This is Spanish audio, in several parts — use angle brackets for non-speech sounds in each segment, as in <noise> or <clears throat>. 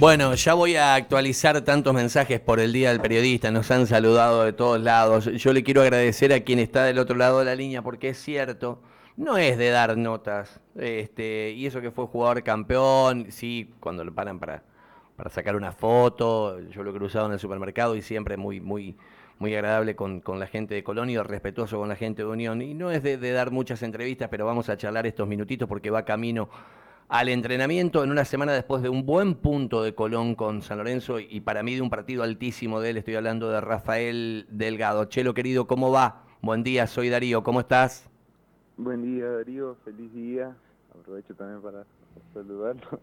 Bueno, ya voy a actualizar tantos mensajes por el Día del Periodista, nos han saludado de todos lados. Yo le quiero agradecer a quien está del otro lado de la línea porque es cierto, no es de dar notas. Este, y eso que fue jugador campeón, sí, cuando lo paran para, para sacar una foto, yo lo he cruzado en el supermercado y siempre muy, muy, muy agradable con, la gente de Colonia, respetuoso con la gente de Unión. Y no es de dar muchas entrevistas, pero vamos a charlar estos minutitos porque va camino al entrenamiento en una semana después de un buen punto de Colón con San Lorenzo y para mí de un partido altísimo de él. Estoy hablando de Rafael Delgado. Chelo querido, ¿cómo va? Buen día, soy Darío, ¿cómo estás? Buen día Darío, feliz día. Aprovecho también para saludarlo.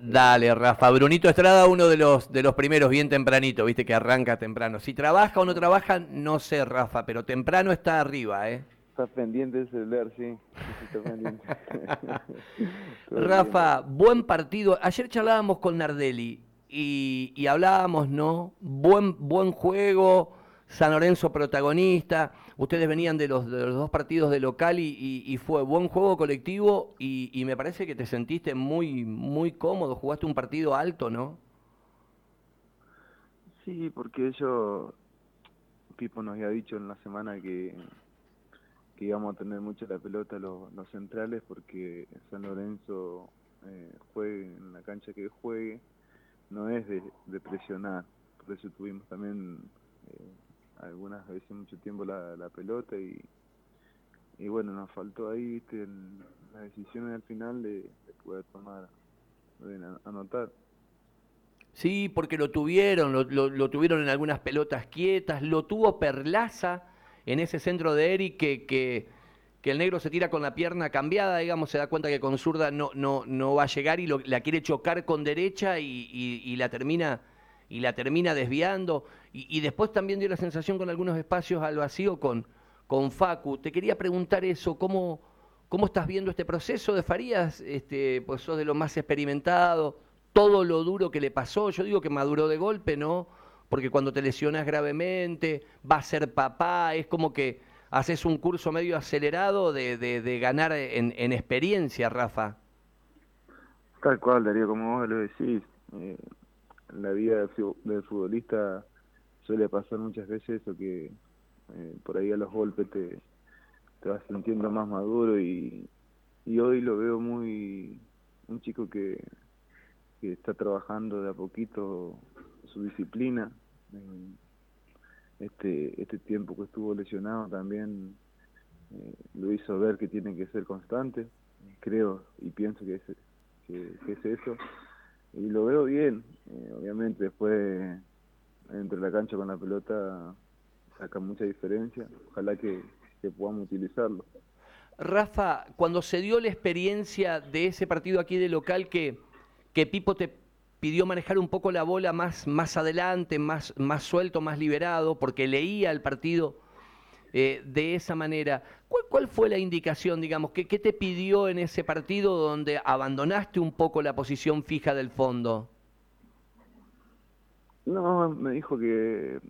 Dale, Rafa. Brunito Estrada, uno de los, de los primeros, bien tempranito, viste que arranca temprano. Si trabaja o no trabaja, no sé, Rafa, pero temprano está arriba, ¿eh? Está pendiente el celular, sí. <laughs> Rafa, buen partido. Ayer charlábamos con Nardelli y, hablábamos, ¿no? Buen, buen juego, San Lorenzo protagonista. Ustedes venían de los, de los dos partidos de local y, fue buen juego colectivo y, me parece que te sentiste muy, muy cómodo. Jugaste un partido alto, ¿no? Sí, porque ellos, Pipo nos había dicho en la semana que que íbamos a tener mucho la pelota los, centrales porque San Lorenzo eh, juegue en la cancha que juegue, no es de, presionar. Por eso tuvimos también eh, algunas veces mucho tiempo la, pelota y, y bueno, nos faltó ahí ¿viste? las decisiones al final de, poder tomar, de anotar. Sí, porque lo tuvieron, lo, lo, tuvieron en algunas pelotas quietas, lo tuvo Perlaza en ese centro de Eric que, el negro se tira con la pierna cambiada, digamos, se da cuenta que con zurda no, no, va a llegar y la quiere chocar con derecha y, la termina y la termina desviando. Y, después también dio la sensación con algunos espacios al vacío con, con Facu. Te quería preguntar eso, ¿cómo, cómo estás viendo este proceso de Farías? Este, pues sos de lo más experimentado, todo lo duro que le pasó, yo digo que maduró de golpe, ¿no? Porque cuando te lesionas gravemente, va a ser papá, es como que haces un curso medio acelerado de, de, ganar en, experiencia, Rafa. Tal cual, Darío, como vos lo decís, eh, la vida del futbolista suele pasar muchas veces eso que eh, por ahí a los golpes te, te vas sintiendo más maduro y, y hoy lo veo muy un chico que, que está trabajando de a poquito su disciplina. Este, este tiempo que estuvo lesionado también eh, lo hizo ver que tiene que ser constante, creo y pienso que es, eso. Y lo veo bien, eh, obviamente después entre la cancha con la pelota saca mucha diferencia, ojalá que, que podamos utilizarlo. Rafa, cuando se dio la experiencia de ese partido aquí de local que, que Pipo te pidió manejar un poco la bola más, más adelante, más, más suelto, más liberado, porque leía el partido eh, de esa manera. ¿Cuál, ¿Cuál, fue la indicación, digamos? ¿qué, ¿Qué te pidió en ese partido donde abandonaste un poco la posición fija del fondo? No, me dijo que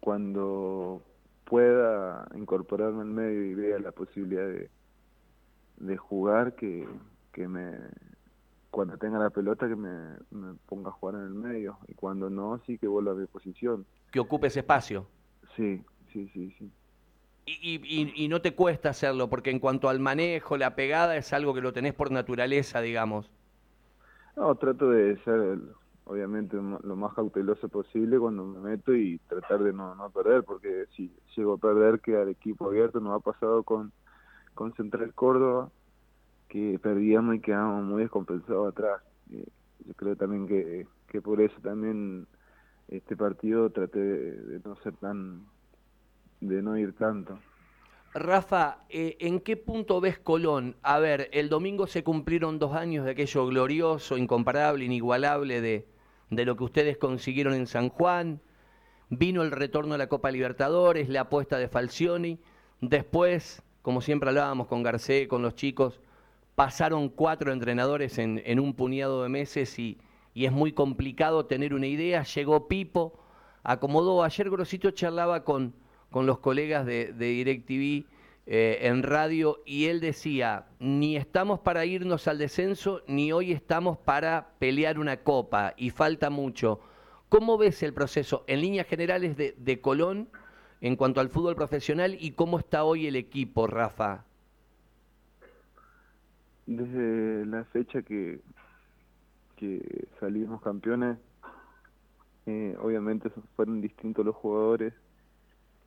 cuando pueda incorporarme en medio y vea la posibilidad de, de jugar, que, que me, cuando tenga la pelota que me, ponga a jugar en el medio y cuando no, sí que vuelva a mi posición. Que ocupe ese espacio. Sí, sí, sí, sí. Y, y, y, no te cuesta hacerlo, porque en cuanto al manejo, la pegada es algo que lo tenés por naturaleza, digamos. No, trato de ser, obviamente, lo más cauteloso posible cuando me meto y tratar de no, no perder, porque si llego a perder, queda el equipo abierto, nos ha pasado con, con Central Córdoba, que perdíamos y quedamos muy descompensados atrás. Eh, yo creo también que, que por eso también este partido traté de, no ser tan, de no ir tanto. Rafa, eh, ¿en qué punto ves Colón? A ver, el domingo se cumplieron dos años de aquello glorioso, incomparable, inigualable de, de lo que ustedes consiguieron en San Juan. Vino el retorno a la Copa Libertadores, la apuesta de Falcioni. Después, como siempre hablábamos con Garcés, con los chicos, pasaron cuatro entrenadores en, un puñado de meses y, es muy complicado tener una idea. Llegó Pipo, acomodó. Ayer Grosito charlaba con, con los colegas de, DirecTV eh, en radio y él decía, ni estamos para irnos al descenso, ni hoy estamos para pelear una copa y falta mucho. ¿Cómo ves el proceso en líneas generales de, de Colón en cuanto al fútbol profesional y cómo está hoy el equipo, Rafa? Desde la fecha que, que salimos campeones, eh, obviamente fueron distintos los jugadores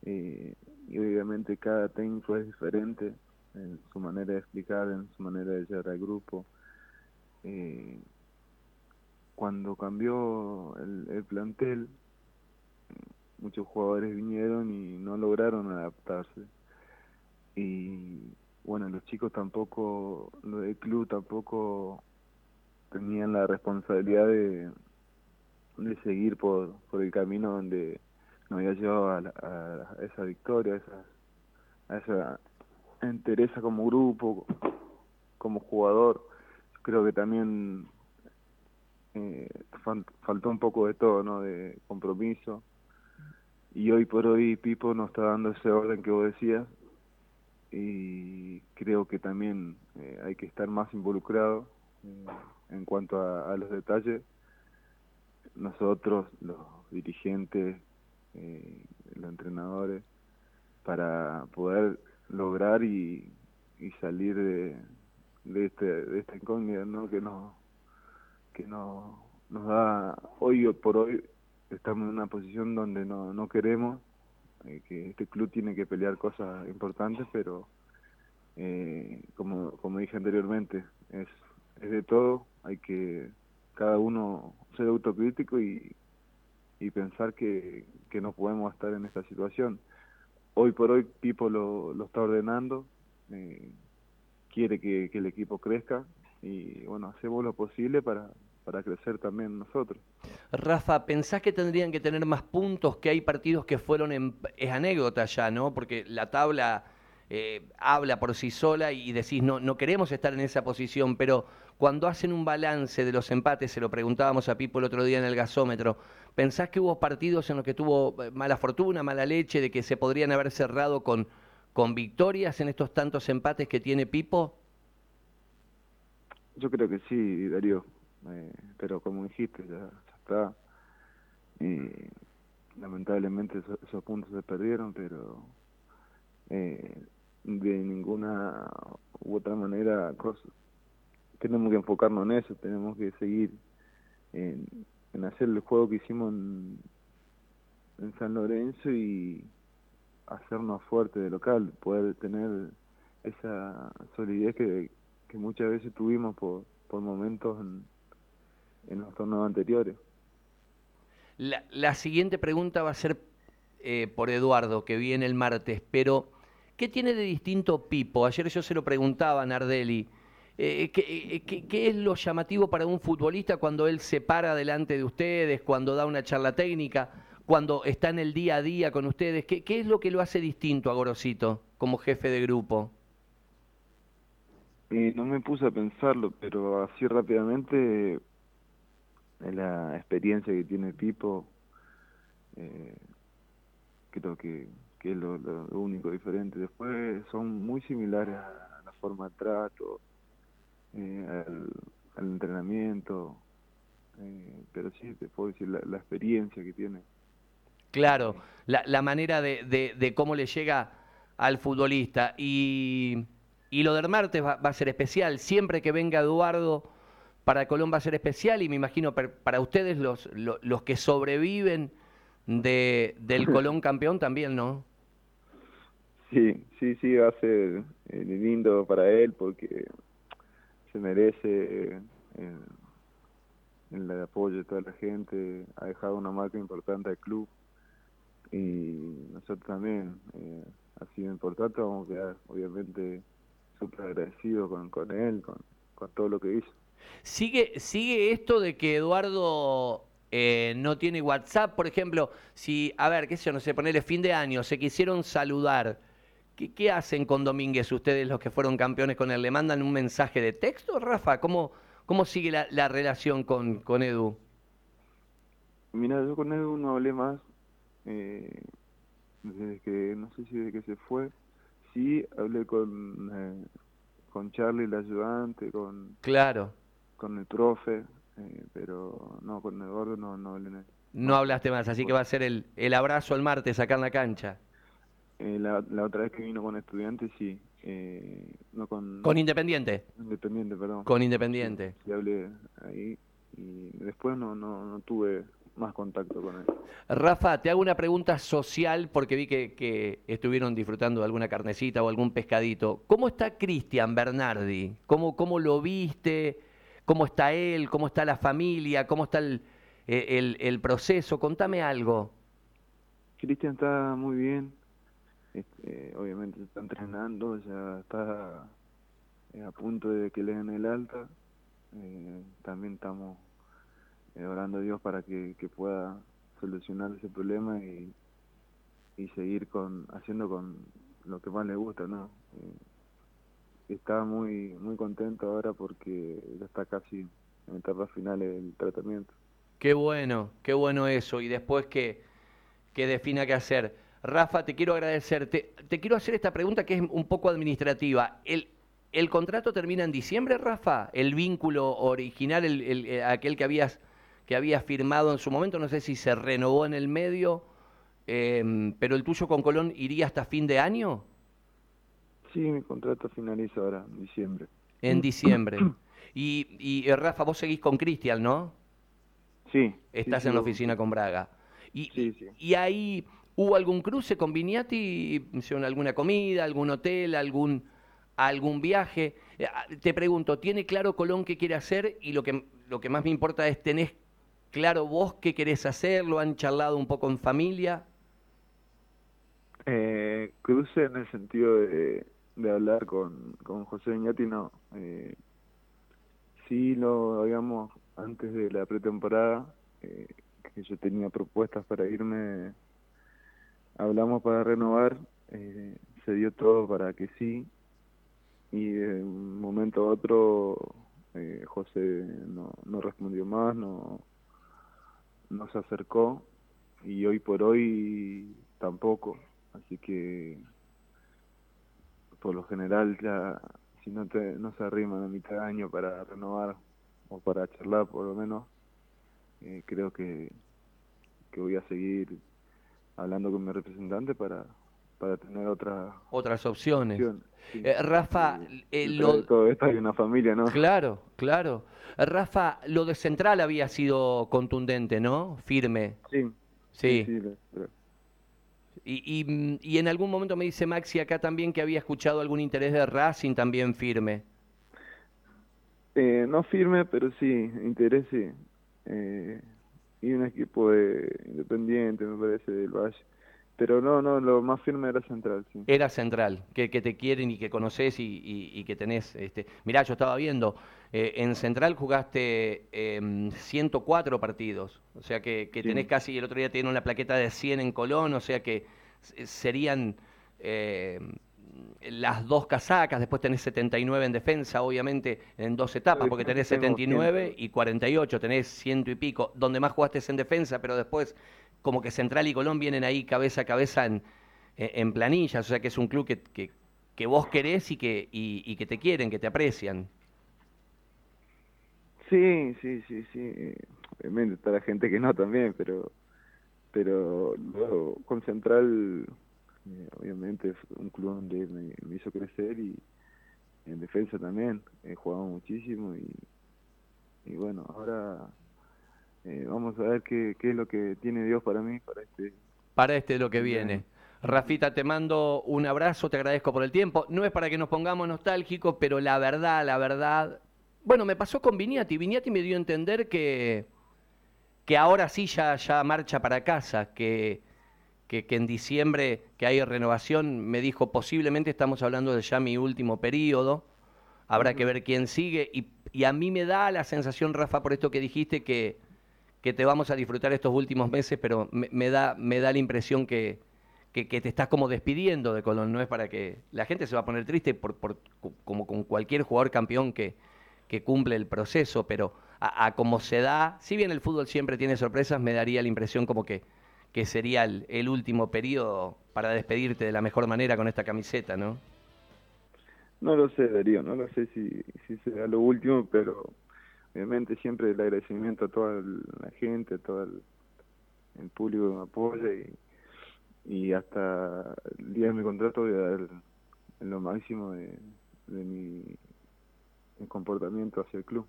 eh, y obviamente cada técnico es diferente en su manera de explicar, en su manera de llegar al grupo. Eh, cuando cambió el, el plantel, muchos jugadores vinieron y no lograron adaptarse. Y bueno, los chicos tampoco, los del club tampoco tenían la responsabilidad de, de seguir por, por el camino donde nos había llevado a, esa victoria, a esa, a esa entereza como grupo, como jugador. Creo que también eh, faltó un poco de todo, ¿no? De compromiso. Y hoy por hoy Pipo nos está dando ese orden que vos decías. Y creo que también eh, hay que estar más involucrado en cuanto a, los detalles. Nosotros, los dirigentes, eh, los entrenadores, para poder lograr y, y salir de, de, este, de esta incógnita ¿no? que nos que nos, nos da hoy por hoy estamos en una posición donde no, no queremos eh, que este club tiene que pelear cosas importantes pero eh, como como dije anteriormente es es de todo hay que cada uno ser autocrítico y, y pensar que, que no podemos estar en esta situación hoy por hoy Pipo lo, lo está ordenando eh, quiere que, que el equipo crezca y bueno hacemos lo posible para para crecer también nosotros. Rafa, ¿pensás que tendrían que tener más puntos? Que hay partidos que fueron en... Es anécdota ya, ¿no? Porque la tabla eh, habla por sí sola y decís, no, no queremos estar en esa posición, pero cuando hacen un balance de los empates, se lo preguntábamos a Pipo el otro día en el gasómetro, ¿pensás que hubo partidos en los que tuvo eh, mala fortuna, mala leche, de que se podrían haber cerrado con, con victorias en estos tantos empates que tiene Pipo? Yo creo que sí, Darío eh, pero como dijiste, ya, está. Lamentablemente esos, puntos se perdieron, pero eh, de ninguna u otra manera tenemos que enfocarnos en eso, tenemos que seguir en, hacer el juego que hicimos en, en San Lorenzo y hacernos fuertes de local, poder tener esa solidez que, que muchas veces tuvimos por, por momentos en, en los torneos anteriores. La, siguiente pregunta va a ser eh, por Eduardo, que viene el martes, pero ¿qué tiene de distinto Pipo? Ayer yo se lo preguntaba a Nardelli. Eh, ¿qué, qué, es lo llamativo para un futbolista cuando él se para delante de ustedes, cuando da una charla técnica, cuando está en el día a día con ustedes? ¿Qué, es lo que lo hace distinto a Gorosito como jefe de grupo? Eh, no me puse a pensarlo, pero así rápidamente es la experiencia que tiene Pipo, eh, creo que, que es lo, único diferente. Después son muy similares a la forma de trato, eh, al, entrenamiento, eh, pero sí te puedo decir la, experiencia que tiene. Claro, la, la manera de, de, cómo le llega al futbolista. Y, y lo del martes va a ser especial. Siempre que venga Eduardo para Colón va a ser especial y me imagino para ustedes los, los, que sobreviven de, del <laughs> Colón campeón también, ¿no? Sí, sí, sí, va a ser eh, lindo para él porque se merece eh, el apoyo de toda la gente, ha dejado una marca importante al club y nosotros también eh, ha sido importante, vamos a quedar obviamente súper agradecidos con, con él, con, con todo lo que hizo. ¿Sigue, sigue esto de que Eduardo eh, no tiene WhatsApp? Por ejemplo, si, a ver, qué sé yo, no sé, ponerle fin de año, se quisieron saludar. ¿Qué, ¿Qué, hacen con Domínguez ustedes, los que fueron campeones con él? ¿Le mandan un mensaje de texto, Rafa? ¿Cómo, cómo sigue la, la relación con, con Edu? Mira, yo con Edu no hablé más. Eh, desde que, no sé si desde que se fue. sí, hablé con, eh, con Charlie, el ayudante, con, Claro. Con el profe, eh, pero no, con Eduardo no, no hablé nada. No hablaste más, así que va a ser el, el abrazo el martes acá en la cancha. Eh, la, la otra vez que vino con estudiantes, sí. Eh, no con, Con Independiente. Independiente, perdón. Con Independiente. Sí, hablé ahí y después no, no, no tuve más contacto con él. Rafa, te hago una pregunta social porque vi que, que estuvieron disfrutando de alguna carnecita o algún pescadito. ¿Cómo está Cristian Bernardi? ¿Cómo, ¿Cómo lo viste? ¿Cómo está él? ¿Cómo está la familia? ¿Cómo está el, el, el proceso? Contame algo. Cristian está muy bien. Este, obviamente está entrenando, ya está eh, a punto de que le den el alta. Eh, también estamos eh, orando a Dios para que, que pueda solucionar ese problema y, y seguir con haciendo con lo que más le gusta, ¿no? Está muy muy contento ahora porque ya está casi en etapa final del tratamiento. Qué bueno, qué bueno eso. Y después que, que defina qué hacer. Rafa, te quiero agradecer. Te, quiero hacer esta pregunta que es un poco administrativa. ¿El, el contrato termina en diciembre, Rafa? ¿El vínculo original, el, el- eh, aquel que habías, que habías firmado en su momento, no sé si se renovó en el medio, em, pero el tuyo con Colón iría hasta fin de año? Sí, mi contrato finaliza ahora en diciembre. En diciembre. <clears throat> Y, y eh, Rafa, vos seguís con Cristian, ¿no? Sí. Estás sí, en la sí, oficina con Braga. Y, Sí, sí. y ahí hubo algún cruce con Viniati, hicieron alguna comida, algún hotel, algún algún viaje. Eh, ah, Te pregunto, ¿tiene claro Colón qué quiere hacer? Y lo que lo que más me importa es tenés claro vos qué querés hacer, lo han charlado un poco en familia. Eh, cruce en el sentido de, de hablar con, con José Iñati, no. Eh, sí lo habíamos antes de la pretemporada, eh, que yo tenía propuestas para irme, hablamos para renovar, eh, se dio todo para que sí, y de un momento a otro eh, José no, no respondió más, no, no se acercó, y hoy por hoy tampoco. Así que por lo general ya si no te no se arriman a mitad de año para renovar o para charlar por lo menos eh, creo que, que voy a seguir hablando con mi representante para para tener otra Otras opciones. Sí. Eh, Rafa, eh, lo- de todo esto hay una familia, ¿no? Claro, claro. Rafa, lo de Central había sido contundente, ¿no? Firme. Sí, Sí. Y, y, mm, y en algún momento me dice Maxi acá también que había escuchado algún interés de Racing también firme. Eh, no firme, pero sí, interés sí. Eh, y un equipo de independiente, me parece, del Valle. Pero no, no, lo más firme era Central, sí. Era Central, que, que te quieren y que conoces y, y- y que tenés. Este... Mirá, yo estaba viendo, eh, en Central jugaste em, 104 partidos, o sea que, que Sí. tenés casi, el otro día tiene una plaqueta de 100 en Colón, o sea que s- serían eh, las dos casacas, después tenés 79 en defensa, obviamente en dos etapas, porque tenés tengo 79 100. y 48, tenés ciento y pico, donde más jugaste es en defensa, pero después como que Central y Colón vienen ahí cabeza a cabeza en, en planillas, o sea que es un club que, que, que vos querés y que, y, que te quieren, que te aprecian. Sí, sí, sí, sí. Obviamente está la gente que no también, pero pero luego con Central, eh, obviamente fue un club donde me, me hizo crecer y en defensa también. He jugado muchísimo y, y bueno, ahora eh, vamos a ver qué, qué es lo que tiene Dios para mí, para este Para este lo que viene. Rafita, te mando un abrazo, te agradezco por el tiempo. No es para que nos pongamos nostálgicos, pero la verdad, la verdad. Bueno, me pasó con Viniati. Viniati me dio a entender que, que ahora sí ya, ya marcha para casa, que, que, que en diciembre, que hay renovación, me dijo posiblemente estamos hablando de ya mi último periodo. Habrá que ver quién sigue. Y, y a mí me da la sensación, Rafa, por esto que dijiste, que, que te vamos a disfrutar estos últimos meses, pero me, da, me da la impresión que, que, te estás como despidiendo de Colón, no es para que la gente se va a poner triste por, por- co- como con cualquier jugador campeón que, que cumple el proceso, pero a, como se da, si bien el fútbol siempre tiene sorpresas, me daría la impresión como que, que sería el, el último periodo para despedirte de la mejor manera con esta camiseta, ¿no? No lo sé, Darío, no lo sé si, si será lo último, pero obviamente siempre el agradecimiento a toda la gente, a todo el, público que me apoya y, y hasta el día de mi contrato voy a dar lo máximo de, mi, comportamiento hacia el club.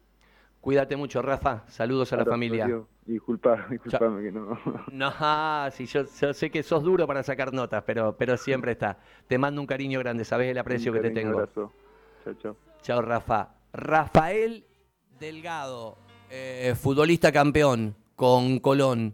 Cuídate mucho, Rafa. Saludos a la familia. Disculpa, disculpame que no. <laughs> No, sí, yo, sé que sos duro para sacar notas, pero, pero siempre está. Te mando un cariño grande, sabes el aprecio que te tengo. Abrazo. Chao, chao. Chao, Rafa. Rafael Delgado, eh, futbolista campeón con Colón.